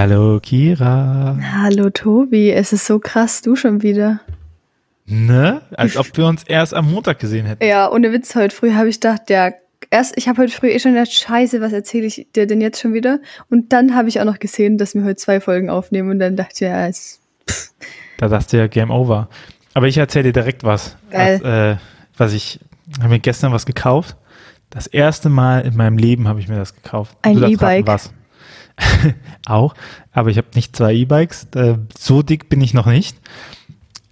Hallo Kira. Hallo Tobi, es ist so krass, du schon wieder. Ne? Als ob wir uns erst am Montag gesehen hätten. Ja, ohne Witz, heute früh habe ich gedacht, ja, erst, ich habe heute früh eh schon gedacht, scheiße, was erzähle ich dir denn jetzt schon wieder? Und dann habe ich auch noch gesehen, dass wir heute zwei Folgen aufnehmen und dann dachte ich, ja, es, pff, Da dachte ich ja Game Over. Aber ich erzähle dir direkt was. Geil. Was, äh, was ich, habe mir gestern was gekauft. Das erste Mal in meinem Leben habe ich mir das gekauft. Ein E-Bike. Was. Auch. Aber ich habe nicht zwei E-Bikes. Äh, so dick bin ich noch nicht.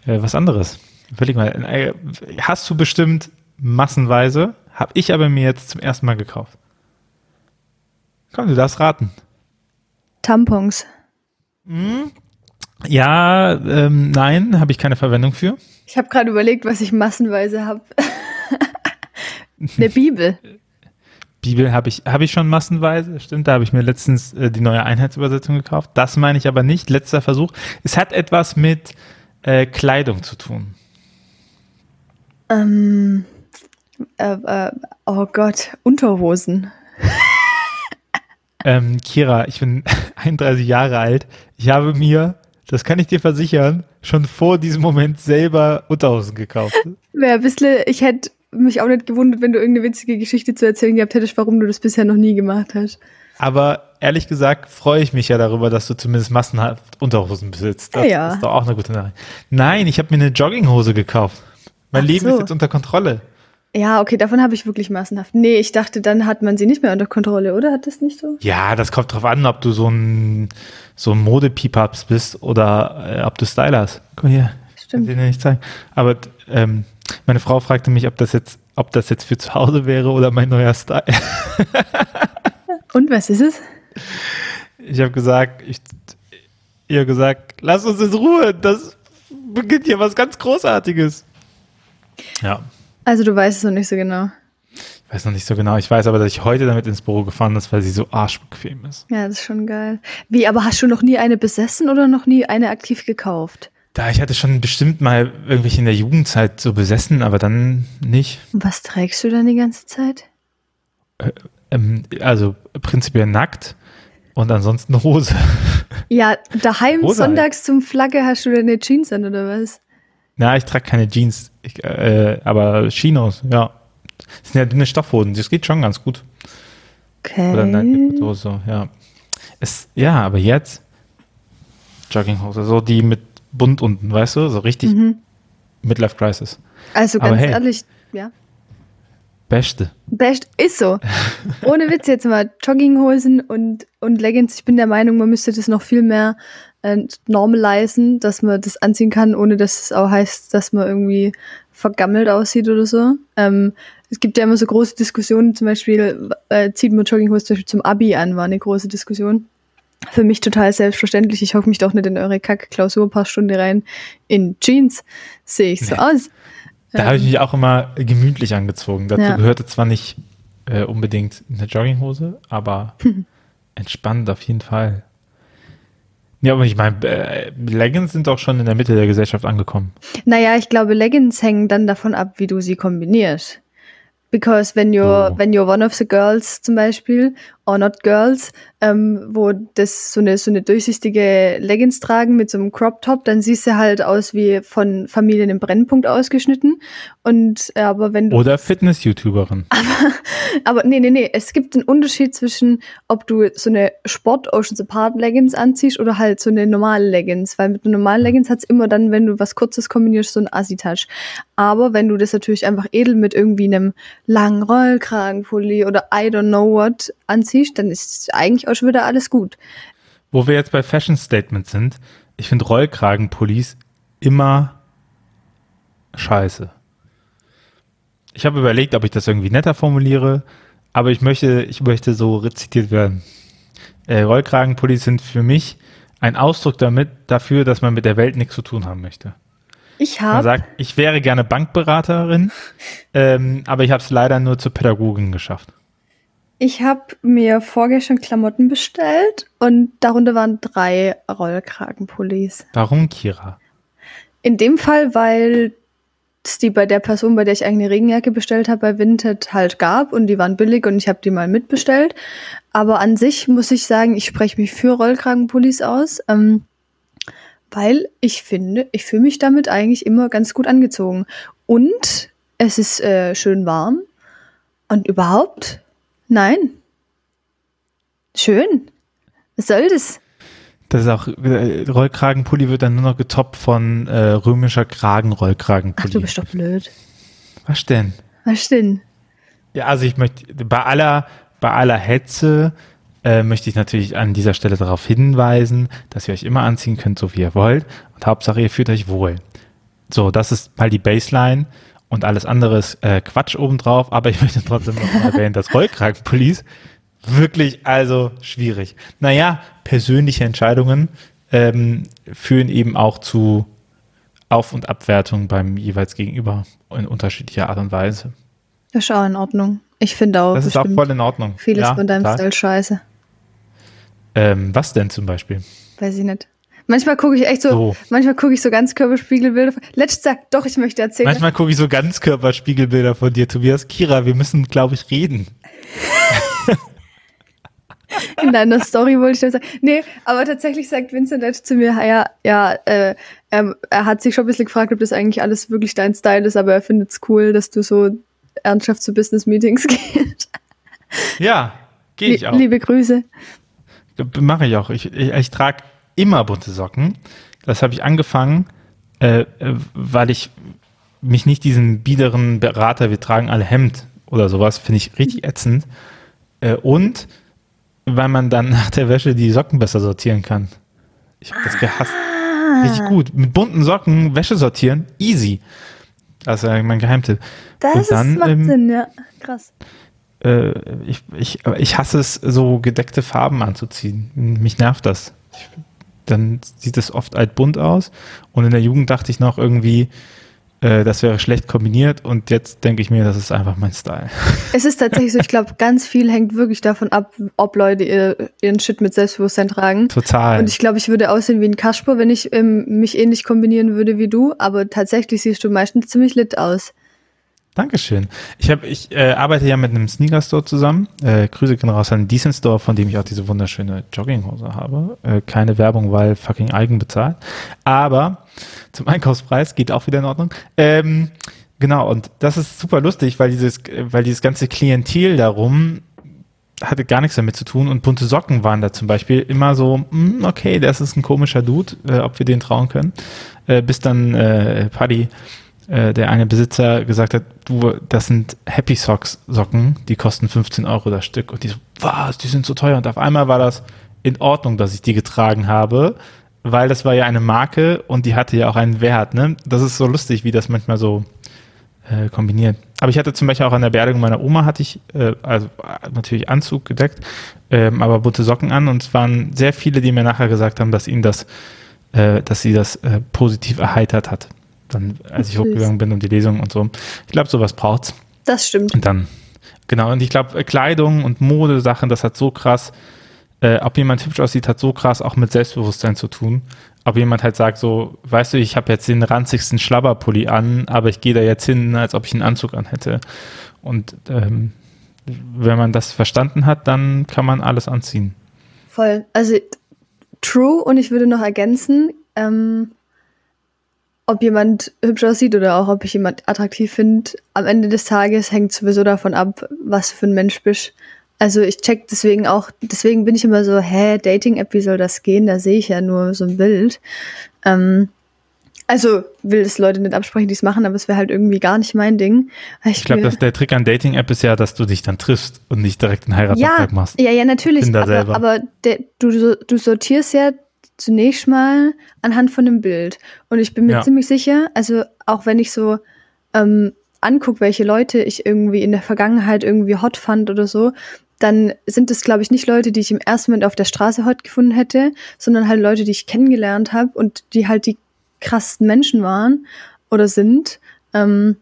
Äh, was anderes. Überleg mal. Äh, hast du bestimmt massenweise. Habe ich aber mir jetzt zum ersten Mal gekauft. Komm, du darfst raten. Tampons. Ja, ähm, nein, habe ich keine Verwendung für. Ich habe gerade überlegt, was ich massenweise habe. Eine Bibel. Bibel habe ich, habe ich schon massenweise, stimmt, da habe ich mir letztens äh, die neue Einheitsübersetzung gekauft. Das meine ich aber nicht, letzter Versuch. Es hat etwas mit äh, Kleidung zu tun. Ähm, äh, äh, oh Gott, Unterhosen. Ähm, Kira, ich bin 31 Jahre alt. Ich habe mir, das kann ich dir versichern, schon vor diesem Moment selber Unterhosen gekauft. Wäre ein bisschen, ich hätte mich auch nicht gewundert, wenn du irgendeine witzige Geschichte zu erzählen gehabt hättest, warum du das bisher noch nie gemacht hast. Aber ehrlich gesagt freue ich mich ja darüber, dass du zumindest massenhaft Unterhosen besitzt. Das Ja, ja. ist doch auch eine gute Nachricht. Nein, ich habe mir eine Jogginghose gekauft. Mein Ach Leben so. ist jetzt unter Kontrolle. Ja, okay, davon habe ich wirklich massenhaft. Nee, ich dachte, dann hat man sie nicht mehr unter Kontrolle, oder? Hat das nicht so? Ja, das kommt drauf an, ob du so ein, so ein Mode-Peepups bist oder äh, ob du Style hast. Komm hier, ich kann Stimmt. dir nicht zeigen. Aber ähm, meine Frau fragte mich, ob das jetzt, ob das jetzt für zu Hause wäre oder mein neuer Style. Und was ist es? Ich habe gesagt, ich, ihr gesagt, lass uns in Ruhe, das beginnt hier was ganz Großartiges. Ja, Also du weißt es noch nicht so genau. ich weiß noch nicht so genau. Ich weiß aber, dass ich heute damit ins Büro gefahren bin, weil sie so arschbequem ist. Ja, das ist schon geil. Wie, aber hast du noch nie eine besessen oder noch nie eine aktiv gekauft? Da, ich hatte schon bestimmt mal irgendwelche in der Jugendzeit so besessen, aber dann nicht. Was trägst du dann die ganze Zeit? Ähm, also prinzipiell nackt und ansonsten Hose. Ja, daheim Hose halt. sonntags zum Flagge hast du deine Jeans an oder was? Na, ich trage keine Jeans, ich, äh, aber Chinos, ja. Das sind ja dünne Stoffhosen, das geht schon ganz gut. Okay. Oder nein, so, so, ja. Es, ja, aber jetzt Jogginghose, so die mit bunt unten, weißt du, so richtig Mhm. Midlife Crisis. Also ganz hey. ehrlich, ja. Beste. Best ist so. Ohne Witz jetzt mal Jogginghosen und, und Leggings. Ich bin der Meinung, man müsste das noch viel mehr äh, normalisieren, dass man das anziehen kann, ohne dass es auch heißt, dass man irgendwie vergammelt aussieht oder so. Ähm, es gibt ja immer so große Diskussionen, zum Beispiel äh, zieht man Jogginghose zum Beispiel zum Abi an, war eine große Diskussion. Für mich total selbstverständlich. Ich hocke mich doch nicht in eure Kack-Klausurpaarstunde rein. In Jeans sehe ich so Nee. aus. Da habe ich mich auch immer gemütlich angezogen. Dazu Ja. gehörte zwar nicht äh, unbedingt eine Jogginghose, aber entspannt auf jeden Fall. Ja, aber ich meine, äh, Leggings sind auch schon in der Mitte der Gesellschaft angekommen. Naja, ich glaube, Leggings hängen dann davon ab, wie du sie kombinierst. Because when you're, So. when you're one of the girls zum Beispiel, or not girls, ähm, wo das so eine, so eine durchsichtige Leggings tragen mit so einem Crop Top, dann siehst du halt aus wie von Familien im Brennpunkt ausgeschnitten. Und, äh, aber wenn du, Oder Fitness-YouTuberin. aber nee, nee, nee, es gibt einen Unterschied zwischen, ob du so eine Sport Oceans Apart Leggings anziehst oder halt so eine normale Leggings, weil mit einer normalen Leggings hat's immer dann, wenn du was Kurzes kombinierst, so ein Assi-Touch. Aber wenn du das natürlich einfach edel mit irgendwie einem langen Rollkragenpulli oder I don't know what anziehst, dann ist eigentlich auch schon wieder alles gut. Wo wir jetzt bei Fashion Statements sind, ich finde Rollkragenpullis immer scheiße. Ich habe überlegt, ob ich das irgendwie netter formuliere, aber ich möchte, ich möchte so rezitiert werden. Äh, Rollkragenpullis sind für mich ein Ausdruck damit, dafür, dass man mit der Welt nichts zu tun haben möchte. Ich Man habe, sagt, ich wäre gerne Bankberaterin, ähm, aber ich habe es leider nur zur Pädagogin geschafft. Ich habe mir vorgestern Klamotten bestellt und darunter waren drei Rollkragenpullis. Warum, Kira? In dem Fall, weil es die bei der Person, bei der ich eigentlich eine Regenjacke bestellt habe, bei Vinted halt gab und die waren billig und ich habe die mal mitbestellt. Aber an sich muss ich sagen, ich spreche mich für Rollkragenpullis aus, ähm, weil ich finde, ich fühle mich damit eigentlich immer ganz gut angezogen. Und es ist äh, schön warm und überhaupt, nein. Schön. Was soll das? Das ist auch, äh, Rollkragenpulli wird dann nur noch getoppt von äh, römischer Kragenrollkragenpulli. Ach, du bist doch blöd. Was denn? Was denn? Ja, also ich möchte, bei aller, bei aller Hetze äh, möchte ich natürlich an dieser Stelle darauf hinweisen, dass ihr euch immer anziehen könnt, so wie ihr wollt. Und Hauptsache, ihr fühlt euch wohl. So, das ist mal die Baseline und alles andere ist äh, Quatsch obendrauf, aber ich möchte trotzdem noch mal erwähnen, dass Rollkragenpullis wirklich also schwierig. Naja, persönliche Entscheidungen ähm, führen eben auch zu Auf- und Abwertung beim jeweils Gegenüber in unterschiedlicher Art und Weise. Das ist auch in Ordnung. Ich finde auch. Das ist auch voll in Ordnung. Vieles ja, von deinem klar. Style scheiße. Ähm, was denn zum Beispiel? Weiß ich nicht. Manchmal gucke ich echt so, so. manchmal gucke ich so Ganzkörperspiegelbilder. Letztes sagt, doch, ich möchte erzählen. Manchmal gucke ich so Ganzkörperspiegelbilder von dir, Tobias. Kira, wir müssen, glaube ich, reden. In deiner Story wollte ich das sagen. Nee, aber tatsächlich sagt Vincent zu mir, ja, ja, äh, er, er hat sich schon ein bisschen gefragt, ob das eigentlich alles wirklich dein Style ist, aber er findet es cool, dass du so ernsthaft zu Business-Meetings gehst. Ja, gehe ich auch. Liebe Grüße. Mache ich auch. Ich, ich, ich trage immer bunte Socken. Das habe ich angefangen, äh, weil ich mich nicht diesen biederen Berater, wir tragen alle Hemd oder sowas, finde ich richtig ätzend. Äh, und weil man dann nach der Wäsche die Socken besser sortieren kann. Ich habe das gehasst. Ah. Richtig gut. Mit bunten Socken Wäsche sortieren, easy. Das ist mein Geheimtipp. Das Und dann, macht ähm, Sinn, ja. Krass. Äh, ich, ich, ich hasse es, so gedeckte Farben anzuziehen. Mich nervt das. Ich, dann sieht es oft altbunt aus. Und in der Jugend dachte ich noch irgendwie, äh, das wäre schlecht kombiniert und jetzt denke ich mir, das ist einfach mein Style. Es ist tatsächlich so, ich glaube, ganz viel hängt wirklich davon ab, ob Leute ihr, ihren Shit mit Selbstbewusstsein tragen. Total. Und ich glaube, ich würde aussehen wie ein Kasper, wenn ich ähm, mich ähnlich kombinieren würde wie du, aber tatsächlich siehst du meistens ziemlich lit aus. Dankeschön. Ich, hab, ich äh, arbeite ja mit einem Sneaker Store zusammen. Äh, Grüße gehen raus an Decent Store, von dem ich auch diese wunderschöne Jogginghose habe. Äh, keine Werbung, weil fucking eigen bezahlt. Aber zum Einkaufspreis geht auch wieder in Ordnung. Ähm, genau, und das ist super lustig, weil dieses, weil dieses ganze Klientel darum hatte gar nichts damit zu tun und bunte Socken waren da zum Beispiel immer so, mh, hm, okay, das ist ein komischer Dude, äh, ob wir den trauen können. Äh, bis dann äh, Paddy äh, der eine Besitzer gesagt hat, du, das sind Happy Socks Socken, die kosten 15 Euro das Stück. Und die so, was, die sind so teuer. Und auf einmal war das in Ordnung, dass ich die getragen habe, weil das war ja eine Marke und die hatte ja auch einen Wert. Ne? Das ist so lustig, wie das manchmal so äh, kombiniert. Aber ich hatte zum Beispiel auch an der Beerdigung meiner Oma hatte ich äh, also äh, natürlich Anzug gedeckt, ähm, aber bunte Socken an und es waren sehr viele, die mir nachher gesagt haben, dass ihnen das, äh, dass sie das äh, positiv erheitert hat dann, als ich hochgegangen bin und die Lesung und so. Ich glaube, sowas braucht's. Das stimmt. Und dann, genau, und ich glaube, Kleidung und Modesachen, das hat so krass, äh, ob jemand hübsch aussieht, hat so krass auch mit Selbstbewusstsein zu tun. Ob jemand halt sagt, so, weißt du, ich habe jetzt den ranzigsten Schlabberpulli an, aber ich gehe da jetzt hin, als ob ich einen Anzug an hätte. Und ähm, wenn man das verstanden hat, dann kann man alles anziehen. Voll. Also true und ich würde noch ergänzen, ähm, ob jemand hübsch aussieht oder auch ob ich jemand attraktiv finde, am Ende des Tages hängt sowieso davon ab, was für ein Mensch bist. Also ich check deswegen auch, deswegen bin ich immer so, hä, Dating-App, wie soll das gehen? Da sehe ich ja nur so ein Bild. Ähm, also will es Leute nicht absprechen, die es machen, aber es wäre halt irgendwie gar nicht mein Ding. Ich, ich glaube, der Trick an Dating-App ist ja, dass du dich dann triffst und nicht direkt einen Heiratsantrag ja, machst. Ja, ja, natürlich. Aber, aber der, du, du sortierst ja zunächst mal anhand von dem Bild. Und ich bin mir ja. ziemlich sicher, also auch wenn ich so ähm, angucke, welche Leute ich irgendwie in der Vergangenheit irgendwie hot fand oder so, dann sind es, glaube ich, nicht Leute, die ich im ersten Moment auf der Straße hot gefunden hätte, sondern halt Leute, die ich kennengelernt habe und die halt die krassesten Menschen waren oder sind. Ähm,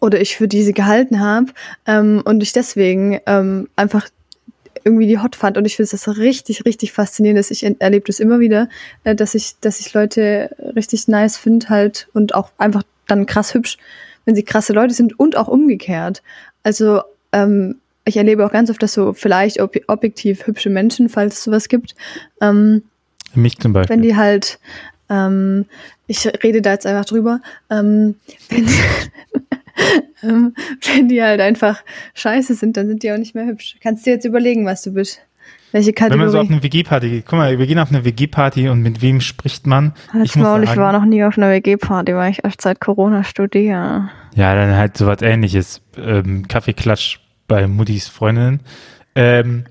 oder ich für diese gehalten habe ähm, und ich deswegen ähm, einfach irgendwie die hot fand. Und ich finde das richtig, richtig faszinierend. Dass ich erlebe das immer wieder, äh, dass ich, dass ich Leute richtig nice finde halt und auch einfach dann krass hübsch. wenn sie krasse Leute sind und auch umgekehrt. Also ähm, ich erlebe auch ganz oft, dass so vielleicht ob objektiv hübsche Menschen, falls es sowas gibt, ähm, mich zum Beispiel, wenn die halt ähm, ich rede da jetzt einfach drüber, ähm, wenn, ähm, wenn die halt einfach scheiße sind, dann sind die auch nicht mehr hübsch. Kannst du jetzt überlegen, was du bist. Welche Kategorie? Wenn man so auf eine WG-Party geht, guck mal, wir gehen auf eine WG-Party und mit wem spricht man? ich, muss Maul, sagen, ich war noch nie auf einer WG-Party, weil ich erst seit Corona studiere. Ja, dann halt sowas ähnliches. Ähm, Kaffeeklatsch bei Muttis Freundin. Ähm,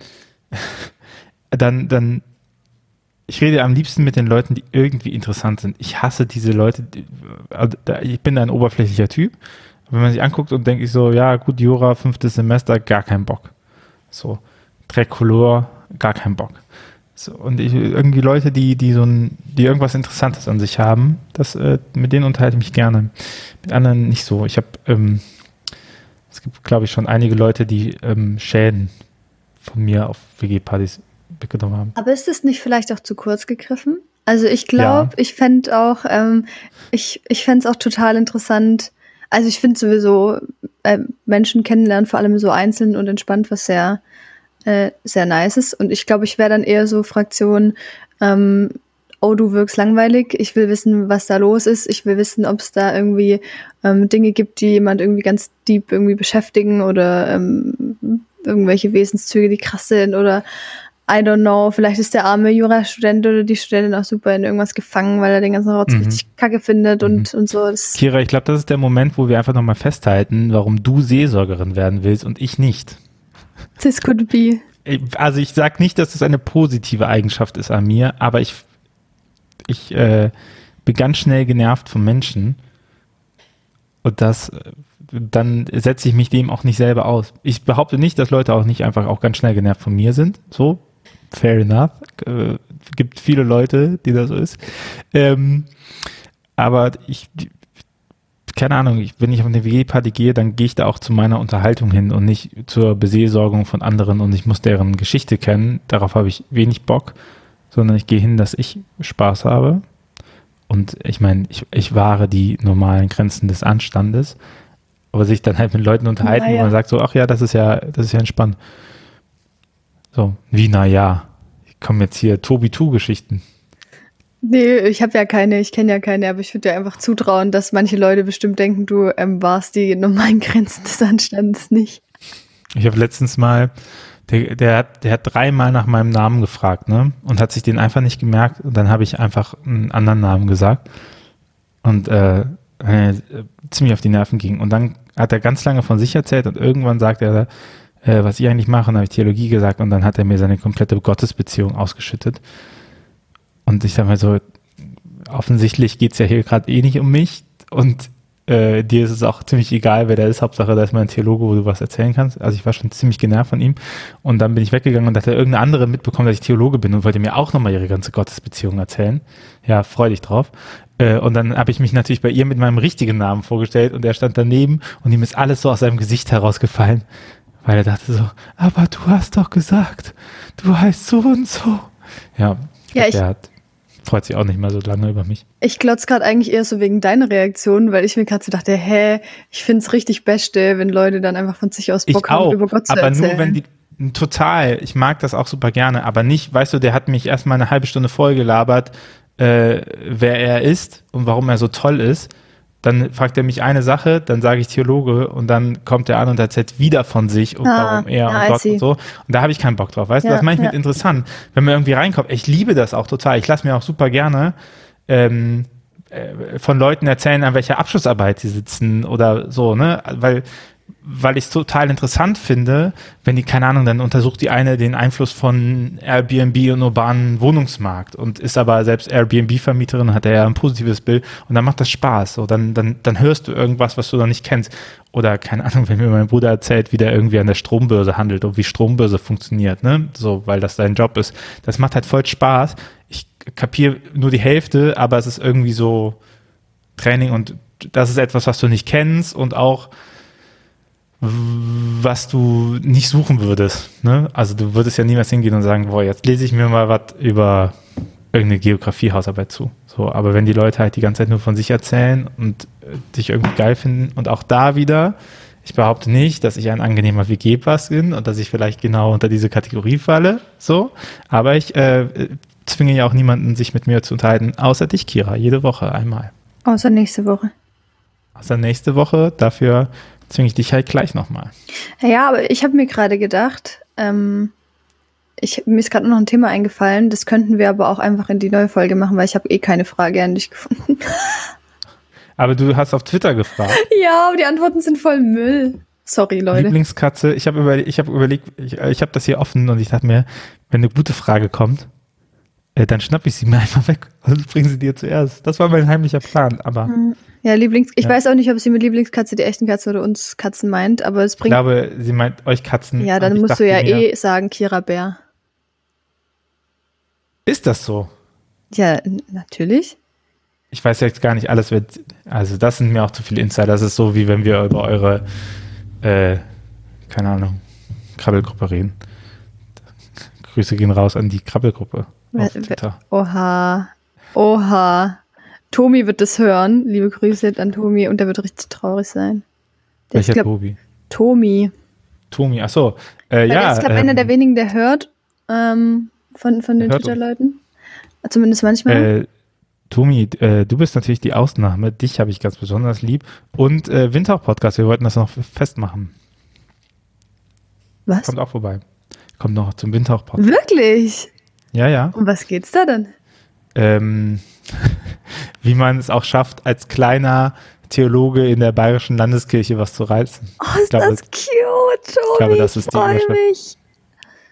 dann, dann ich rede am liebsten mit den Leuten, die irgendwie interessant sind. Ich hasse diese Leute. Die, also, ich bin ein oberflächlicher Typ. Wenn man sich anguckt und denkt ich so, ja, gut, Jura, fünftes Semester, gar kein Bock. So, Tricolor, gar kein Bock. So, und ich, irgendwie Leute, die, die so ein, die irgendwas Interessantes an sich haben, das, äh, mit denen unterhalte ich mich gerne. Mit anderen nicht so. Ich habe, ähm, es gibt, glaube ich, schon einige Leute, die ähm, Schäden von mir auf WG-Partys weggenommen haben. Aber ist es nicht vielleicht auch zu kurz gegriffen? Also ich glaube, ja. ich fände auch, ähm, ich, ich fände es auch total interessant. Also ich finde sowieso äh, Menschen kennenlernen, vor allem so einzeln und entspannt, was sehr, äh, sehr nice ist. Und ich glaube, ich wäre dann eher so Fraktion, ähm, oh, du wirkst langweilig, ich will wissen, was da los ist, ich will wissen, ob es da irgendwie ähm, Dinge gibt, die jemand irgendwie ganz deep irgendwie beschäftigen oder ähm, irgendwelche Wesenszüge, die krass sind oder I don't know, vielleicht ist der arme Jurastudent oder die Studentin auch super in irgendwas gefangen, weil er den ganzen Rotz mhm. richtig kacke findet und, mhm. und so. Das Kira, ich glaube, das ist der Moment, wo wir einfach nochmal festhalten, warum du Seelsorgerin werden willst und ich nicht. This could be. Also ich sage nicht, dass das eine positive Eigenschaft ist an mir, aber ich, ich äh, bin ganz schnell genervt von Menschen und das äh, dann setze ich mich dem auch nicht selber aus. Ich behaupte nicht, dass Leute auch nicht einfach auch ganz schnell genervt von mir sind. So, fair enough. Äh, gibt viele Leute, die das so ist. Ähm, aber ich, keine Ahnung, ich, wenn ich auf eine WG-Party gehe, dann gehe ich da auch zu meiner Unterhaltung hin und nicht zur Beseelsorgung von anderen und ich muss deren Geschichte kennen. Darauf habe ich wenig Bock, sondern ich gehe hin, dass ich Spaß habe. Und ich meine, ich, ich wahre die normalen Grenzen des Anstandes, aber sich dann halt mit Leuten unterhalten, naja. wo man sagt so, ach ja, das ist ja, das ist ja entspannt. So, wie na ja. Ich komme jetzt hier Tobi-Tu-Geschichten. Nee, ich habe ja keine, ich kenne ja keine, aber ich würde dir einfach zutrauen, dass manche Leute bestimmt denken, du ähm, warst die normalen Grenzen des Anstandes nicht. Ich habe letztens mal, der, der, hat, der hat dreimal nach meinem Namen gefragt, ne? Und hat sich den einfach nicht gemerkt. Und dann habe ich einfach einen anderen Namen gesagt. Und äh, äh, ziemlich auf die Nerven ging. Und dann hat er ganz lange von sich erzählt und irgendwann sagt er, äh, was ich eigentlich mache, und habe ich Theologie gesagt und dann hat er mir seine komplette Gottesbeziehung ausgeschüttet. Und ich sage mal so, offensichtlich geht es ja hier gerade eh nicht um mich und äh, dir ist es auch ziemlich egal, wer der ist. Hauptsache, da ist mal ein Theologe, wo du was erzählen kannst. Also ich war schon ziemlich genervt von ihm. Und dann bin ich weggegangen und hat er irgendeine andere mitbekommen, dass ich Theologe bin und wollte mir auch nochmal ihre ganze Gottesbeziehung erzählen. Ja, freu dich drauf. Äh, und dann habe ich mich natürlich bei ihr mit meinem richtigen Namen vorgestellt und er stand daneben und ihm ist alles so aus seinem Gesicht herausgefallen. Weil er dachte so, aber du hast doch gesagt, du heißt so und so. Ja, ja ich, der hat, freut sich auch nicht mehr so lange über mich. Ich glotz gerade eigentlich eher so wegen deiner Reaktion, weil ich mir gerade so dachte, hä, ich find's richtig beste, wenn Leute dann einfach von sich aus Bock ich haben, über Gott zu aber erzählen. Aber nur wenn die, total, ich mag das auch super gerne, aber nicht, weißt du, der hat mich erstmal eine halbe Stunde voll gelabert, äh, wer er ist und warum er so toll ist dann fragt er mich eine Sache, dann sage ich Theologe und dann kommt er an und erzählt wieder von sich und ah, warum er ja, und Gott und so. Und da habe ich keinen Bock drauf, weißt ja, du? Das mache ich ja. mit interessant, wenn man irgendwie reinkommt. Ich liebe das auch total. Ich lasse mir auch super gerne ähm, äh, von Leuten erzählen, an welcher Abschlussarbeit sie sitzen oder so, ne? Weil weil ich es total interessant finde, wenn die, keine Ahnung, dann untersucht die eine den Einfluss von Airbnb und urbanen Wohnungsmarkt und ist aber selbst Airbnb-Vermieterin, hat er ja ein positives Bild und dann macht das Spaß. So, dann, dann, dann hörst du irgendwas, was du noch nicht kennst. Oder, keine Ahnung, wenn mir mein Bruder erzählt, wie der irgendwie an der Strombörse handelt und wie Strombörse funktioniert, ne? So, weil das sein Job ist. Das macht halt voll Spaß. Ich kapiere nur die Hälfte, aber es ist irgendwie so Training und das ist etwas, was du nicht kennst und auch was du nicht suchen würdest. Ne? Also du würdest ja niemals hingehen und sagen, boah, jetzt lese ich mir mal was über irgendeine Geografie-Hausarbeit zu. So, aber wenn die Leute halt die ganze Zeit nur von sich erzählen und äh, dich irgendwie geil finden und auch da wieder, ich behaupte nicht, dass ich ein angenehmer WG-Pass bin und dass ich vielleicht genau unter diese Kategorie falle, so, aber ich äh, zwinge ja auch niemanden, sich mit mir zu unterhalten, außer dich, Kira, jede Woche einmal. Außer nächste Woche. Außer nächste Woche, dafür zwinge ich dich halt gleich nochmal. Ja, aber ich habe mir gerade gedacht, ähm, ich, mir ist gerade noch ein Thema eingefallen, das könnten wir aber auch einfach in die neue Folge machen, weil ich habe eh keine Frage an dich gefunden. Aber du hast auf Twitter gefragt. ja, aber die Antworten sind voll Müll. Sorry, Leute. Lieblingskatze, ich habe überlegt, ich habe überlegt, ich, ich habe das hier offen und ich dachte mir, wenn eine gute Frage kommt, äh, dann schnapp ich sie mir einfach weg und bringe sie dir zuerst. Das war mein heimlicher Plan, aber. Hm. Ja, Lieblings, ich ja. weiß auch nicht, ob sie mit Lieblingskatze die echten Katzen oder uns Katzen meint, aber es bringt. Ich glaube, sie meint euch Katzen. Ja, dann musst du ja eh sagen, Kira Bär. Ist das so? Ja, natürlich. Ich weiß jetzt gar nicht alles, wird, also das sind mir auch zu viele Insider. Das ist so, wie wenn wir über eure, äh, keine Ahnung, Krabbelgruppe reden. Grüße gehen raus an die Krabbelgruppe. Oha, oha. Tomi wird das hören. Liebe Grüße an Tomi und der wird richtig traurig sein. Der Welcher Tobi? Tomi. Tomi, achso. Äh, ja. Ist, glaube ähm, einer der wenigen, der hört. Ähm, von, von den Twitter-Leuten? Zumindest manchmal. Äh, Tomi, äh, du bist natürlich die Ausnahme. Dich habe ich ganz besonders lieb. Und äh, Windhauch-Podcast, wir wollten das noch festmachen. Was? Kommt auch vorbei. Kommt noch zum Windhauch-Podcast. Wirklich? Ja, ja. Um was geht's da denn? Ähm, wie man es auch schafft, als kleiner Theologe in der Bayerischen Landeskirche was zu reißen. Oh, ist glaube, das cute, Tobi. Ich glaube, das ist die mich.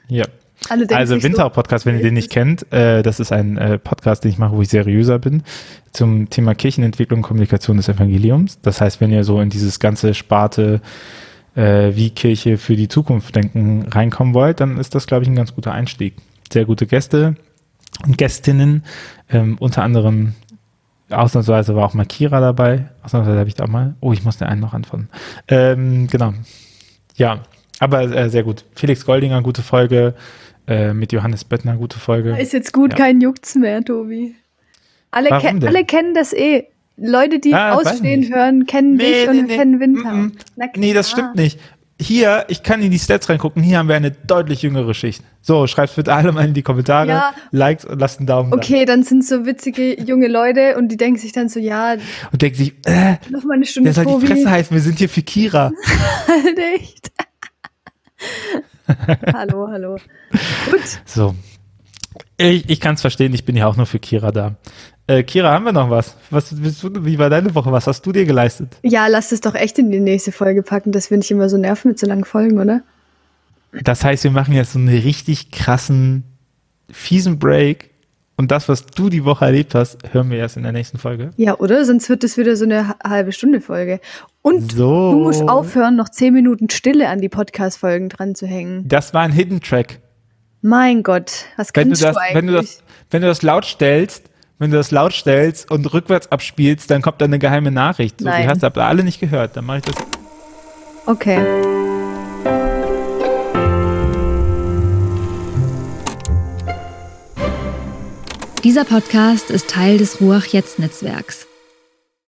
Ja also Winter-Podcast, so, wenn ihr den nicht kennt, äh, das ist ein äh, Podcast, den ich mache, wo ich seriöser bin, zum Thema Kirchenentwicklung und Kommunikation des Evangeliums. Das heißt, wenn ihr so in dieses ganze Sparte, äh, wie Kirche für die Zukunft denken, reinkommen wollt, dann ist das, glaube ich, ein ganz guter Einstieg. Sehr gute Gäste und Gästinnen, ähm, unter anderem ausnahmsweise war auch mal Kira dabei. Ausnahmsweise habe ich da auch mal. Oh, ich muss den einen noch antworten. Ähm, genau. Ja, aber äh, sehr gut. Felix Goldinger, gute Folge. Äh, mit Johannes Böttner, gute Folge. Ist jetzt gut, ja. kein Jucks mehr, Tobi. Alle, ke alle kennen das eh. Leute, die ah, Ausstehen hören, kennen nee, dich nee, und nee. kennen Winter. Mm -mm. Nee, das stimmt nicht. Hier, ich kann in die Stats reingucken, hier haben wir eine deutlich jüngere Schicht. So, schreibt bitte alle mal in die Kommentare, ja. Likes und lasst einen Daumen da. Okay, dann sind so witzige junge Leute und die denken sich dann so, ja. Und denken sich, äh, noch mal eine Stunde der soll die Fresse heißen, wir sind hier für Kira. halt echt. hallo, hallo. Gut. So. Ich, ich kann es verstehen, ich bin ja auch nur für Kira da. Äh, Kira, haben wir noch was? was du, wie war deine Woche? Was hast du dir geleistet? Ja, lass es doch echt in die nächste Folge packen, dass wir nicht immer so nerven mit so langen Folgen, oder? Das heißt, wir machen jetzt so einen richtig krassen, fiesen Break und das, was du die Woche erlebt hast, hören wir erst in der nächsten Folge. Ja, oder? Sonst wird das wieder so eine halbe Stunde Folge. Und so. du musst aufhören, noch zehn Minuten Stille an die Podcast-Folgen dran zu hängen. Das war ein Hidden Track. Mein Gott, was wenn kannst du, das, du eigentlich? Wenn du, das, wenn du das laut stellst, wenn du das laut stellst und rückwärts abspielst, dann kommt da eine geheime Nachricht. So, Nein. Die hast du aber alle nicht gehört. Dann mache ich das. Okay. Dieser Podcast ist Teil des Ruach Jetzt Netzwerks.